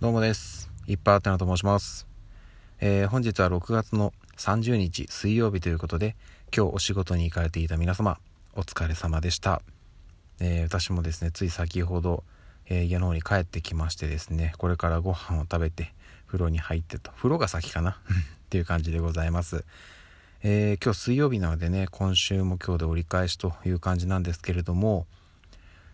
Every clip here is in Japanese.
どうもです。いっぱいあってなと申します。えー本日は6月の30日水曜日ということで、今日お仕事に行かれていた皆様、お疲れ様でした。えー私もですね、つい先ほど、えー家の方に帰ってきましてですね、これからご飯を食べて、風呂に入ってと、風呂が先かな？っていう感じでございます。え今日水曜日なのでね、今週も今日で折り返しという感じなんですけれども、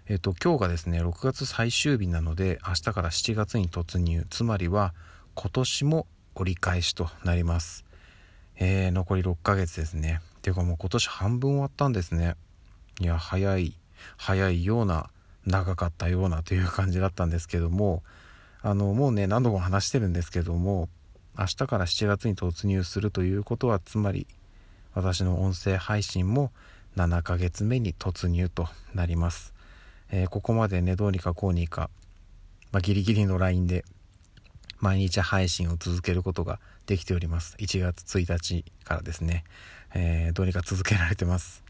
えっと、今日がですね、6月最終日なので、明日から7月に突入。つまりは、今年も折り返しとなります。えー、残り6ヶ月ですね。ていうかもう今年半分終わったんですね。いや、早い、早いような、長かったようなという感じだったんですけども、あの、もうね、何度も話してるんですけども、明日から7月に突入するということは、つまり、私の音声配信も7ヶ月目に突入となります。えーここまでねどうにかこうにか、まあ、ギリギリのラインで毎日配信を続けることができております。1月1日からですね、えーどうにか続けられてます、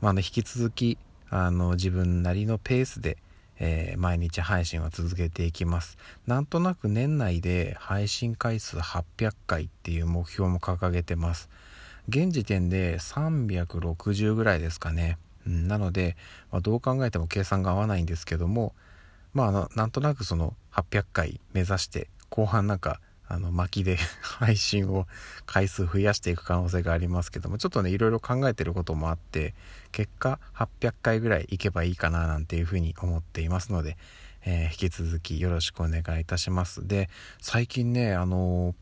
まあ、あの引き続きあの自分なりのペースで、えー毎日配信は続けていきます。なんとなく年内で配信回数800回っていう目標も掲げてます。現時点で360ぐらいですかね、うん、なので、まあ、どう考えても計算が合わないんですけどもまあなんとなくその800回目指して後半なんかあの巻きで 配信を回数増やしていく可能性がありますけどもちょっとねいろいろ考えてることもあって結果800回ぐらいいけばいいかななんていうふうに思っていますので、えー引き続きよろしくお願いいたします。で最近ねあの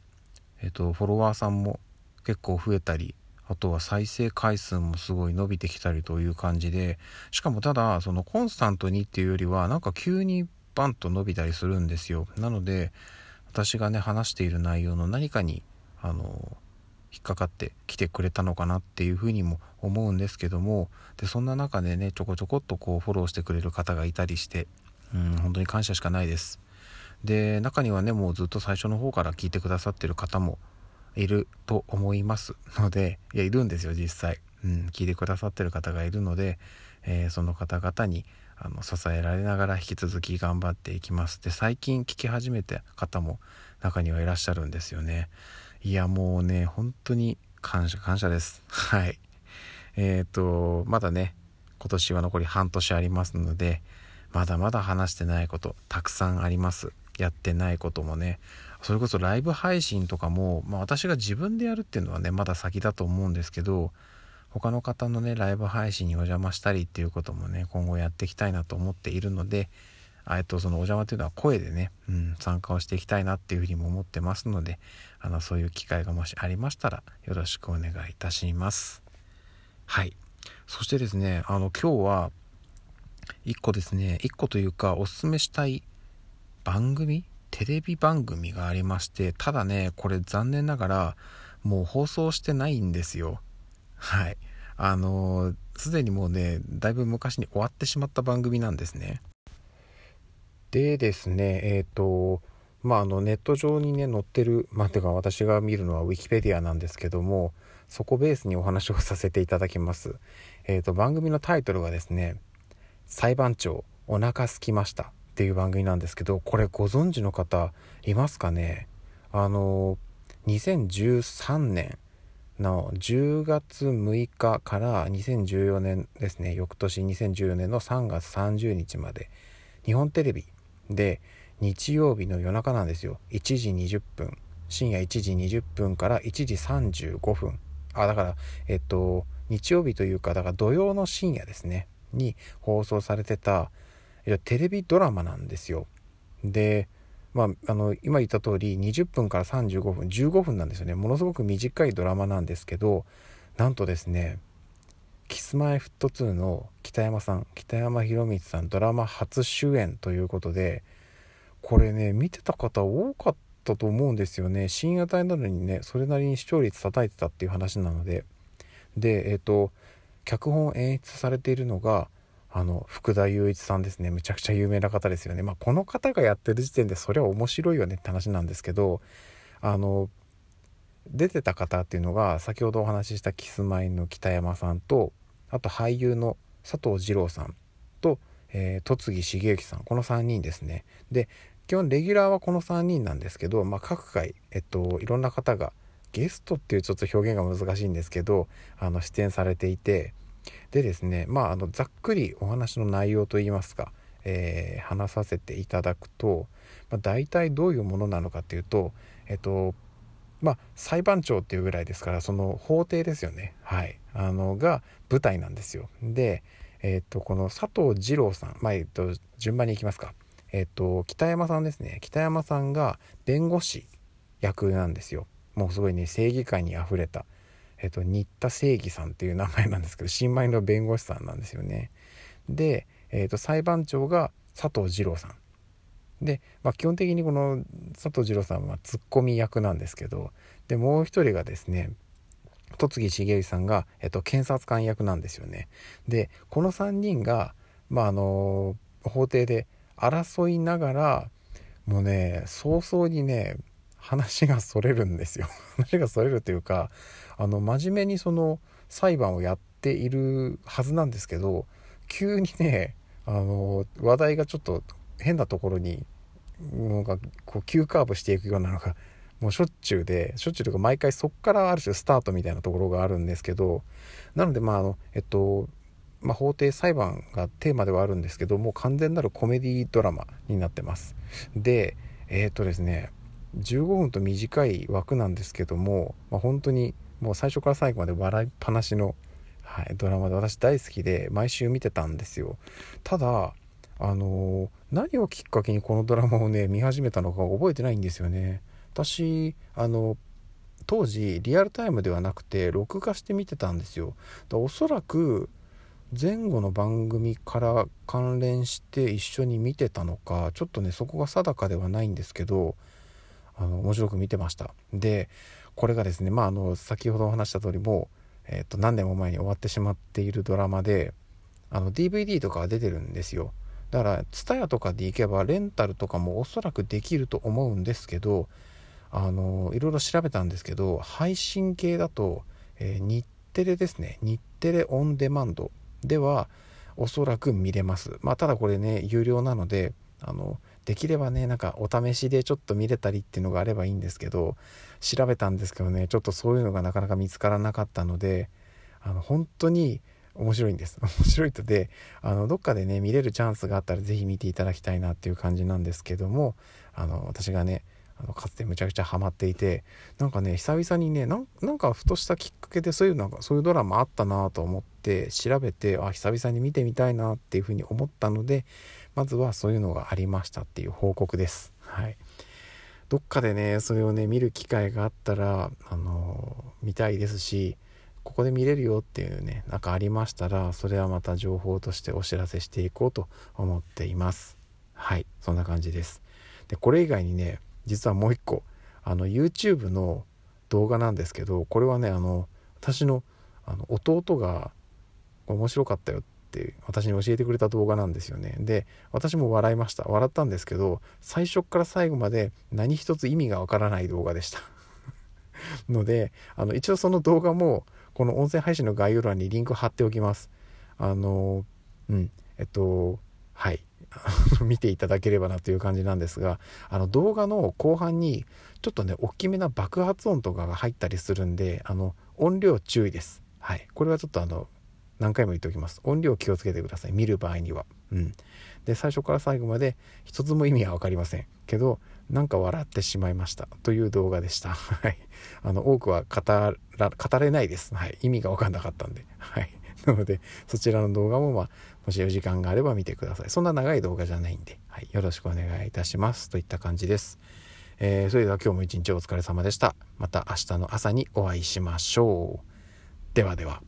えっとフォロワーさんも結構増えたりあとは再生回数もすごい伸びてきたりという感じでしかもただそのコンスタントにっていうよりはなんか急にバンと伸びたりするんですよ。なので私がね話している内容の何かにあの引っかかってきてくれたのかなっていうふうにも思うんですけどもでそんな中でねちょこちょこっとこうフォローしてくれる方がいたりしてうん本当に感謝しかないです。で中にはねもうずっと最初の方から聞いてくださってる方もいると思いますのでいやいるんですよ実際、うん、聞いてくださってる方がいるので、えーその方々にあの支えられながら引き続き頑張っていきます。で最近聞き始めた方も中にはいらっしゃるんですよね。いやもうね本当に感謝感謝です。はい。えっ、とまだね今年は残り半年ありますのでまだまだ話してないことたくさんあります。やってないこともねそれこそライブ配信とかも、まあ、私が自分でやるっていうのはねまだ先だと思うんですけど他の方のねライブ配信にお邪魔したりっていうこともね今後やっていきたいなと思っているのでえっとそのお邪魔というのは声でね、うん、参加をしていきたいなっていうふうにも思ってますのであのそういう機会がもしありましたらよろしくお願いいたします。はい。そしてですねあの今日は一個ですね一個というかおすすめしたい番組？テレビ番組がありましてただねこれ残念ながらもう放送してないんですよ。はい。あのすでにもうねだいぶ昔に終わってしまった番組なんですね。でですねえっ、とまああのネット上にね載ってるまあてか私が見るのはウィキペディアなんですけどもそこベースにお話をさせていただきます。えっ、と番組のタイトルがですね裁判長お腹すきました。っていう番組なんですけどこれご存知の方いますかね？あの2013年の10月6日から2014年ですね。翌年2014年の3月30日まで。日本テレビで日曜日の夜中なんですよ。1時20分。深夜1時20分から1時35分。あだからえっと日曜日というかだから土曜の深夜ですね。に放送されてたテレビドラマなんですよ。でまあ、あの今言った通り20分から35分15分なんですよね。ものすごく短いドラマなんですけどなんとですね Kｉｓ−Ｍｙ−Ｆｔ2 の北山さん北山宏光さんドラマ初主演ということでこれね見てた方多かったと思うんですよね。深夜帯なのにねそれなりに視聴率叩いてたっていう話なので。でえっ、と脚本演出されているのがあの福田雄一さんですね。むちゃくちゃ有名な方ですよね。まあこの方がやってる時点でそれは面白いよねって話なんですけどあの出てた方っていうのが先ほどお話ししたキスマイの北山さんとあと俳優の佐藤二朗さんと、えー戸次重幸さん。この3人ですね。で基本レギュラーはこの3人なんですけど、まあ、各回、えっと、いろんな方がゲストっていうちょっと表現が難しいんですけどあの出演されていてでですねまああのざっくりお話の内容といいますか、えー、話させていただくと、まあ、大体どういうものなのかっていうとえっとまあ裁判長っていうぐらいですからその法廷ですよね。はい。あのが舞台なんですよ。でえっとこの佐藤二郎さんまあえっと順番にいきますか。えっと北山さんですね。北山さんが弁護士役なんですよ。もうすごいね正義感にあふれた。えっと、新田正義さんっていう名前なんですけど新米の弁護士さんなんですよね。で、えっと、裁判長が佐藤二郎さん。で、まあ、基本的にこの佐藤二郎さんはツッコミ役なんですけどでもう一人がですね戸次重幸さんが、えっと、検察官役なんですよね。でこの3人が、まあ、あの法廷で争いながらもうね早々にね話がそれるんですよ。話がそれるというかあの真面目にその裁判をやっているはずなんですけど急にねあの話題がちょっと変なところになんかこう急カーブしていくようなのがもうしょっちゅうでしょっちゅうというか毎回そっからある種スタートみたいなところがあるんですけどなのでまああのえっとまあ、法廷裁判がテーマではあるんですけどもう完全なるコメディドラマになってます。でえっ、とですね15分と短い枠なんですけども、まあ、本当にもう最初から最後まで笑いっぱなしの、はい、ドラマで私大好きで毎週見てたんですよ。ただあの、何をきっかけにこのドラマをね見始めたのか覚えてないんですよね。私あの当時リアルタイムではなくて録画して見てたんですよ。だおそらく前後の番組から関連して一緒に見てたのかちょっとねそこが定かではないんですけどあの面白く見てました。でこれがですねまああの先ほどお話した通りも、えー、と何年も前に終わってしまっているドラマであの DVD とか出てるんですよ。だから TSUTAYA とかで行けばレンタルとかもおそらくできると思うんですけどあのいろいろ調べたんですけど配信系だと、えー、日テレですね。日テレオンデマンドではおそらく見れます。まあただこれね有料なのであのできればねなんかお試しでちょっと見れたりっていうのがあればいいんですけど調べたんですけどねちょっとそういうのがなかなか見つからなかったのであの本当に面白いんです。面白いとであのどっかでね見れるチャンスがあったら是非見ていただきたいなっていう感じなんですけどもあの私がねあのかつてむちゃくちゃハマっていてなんかね久々にねなんかふとしたきっかけでそういうなんかそういうドラマあったなと思って調べてあ久々に見てみたいなっていうふうに思ったのでまずはそういうのがありましたっていう報告です。はい。どっかでねそれをね見る機会があったらあの見たいですしここで見れるよっていうねなんかありましたらそれはまた情報としてお知らせしていこうと思っています。はい。そんな感じです。でこれ以外にね実はもう一個あの YouTube の動画なんですけどこれはねあの私のあの弟が面白かったよって私に教えてくれた動画なんですよね。で私も笑いました。笑ったんですけど最初から最後まで何一つ意味がわからない動画でした。のであの一応その動画もこの音声配信の概要欄にリンク貼っておきます。あのうんえっとはい。見ていただければなという感じなんですがあの動画の後半にちょっとね大きめな爆発音とかが入ったりするんであの音量注意です。はい。これはちょっとあの何回も言っておきます。音量気をつけてください。見る場合には。うん。で最初から最後まで一つも意味は分かりません。けどなんか笑ってしまいました。という動画でした。あの多くは語ら語れないです。はい。意味が分かんなかったんで。はい。なのでそちらの動画もまあもしお時間があれば見てください。そんな長い動画じゃないんで、はい、よろしくお願いいたします。といった感じです。えー、それでは今日も一日お疲れ様でした。また明日の朝にお会いしましょう。ではでは。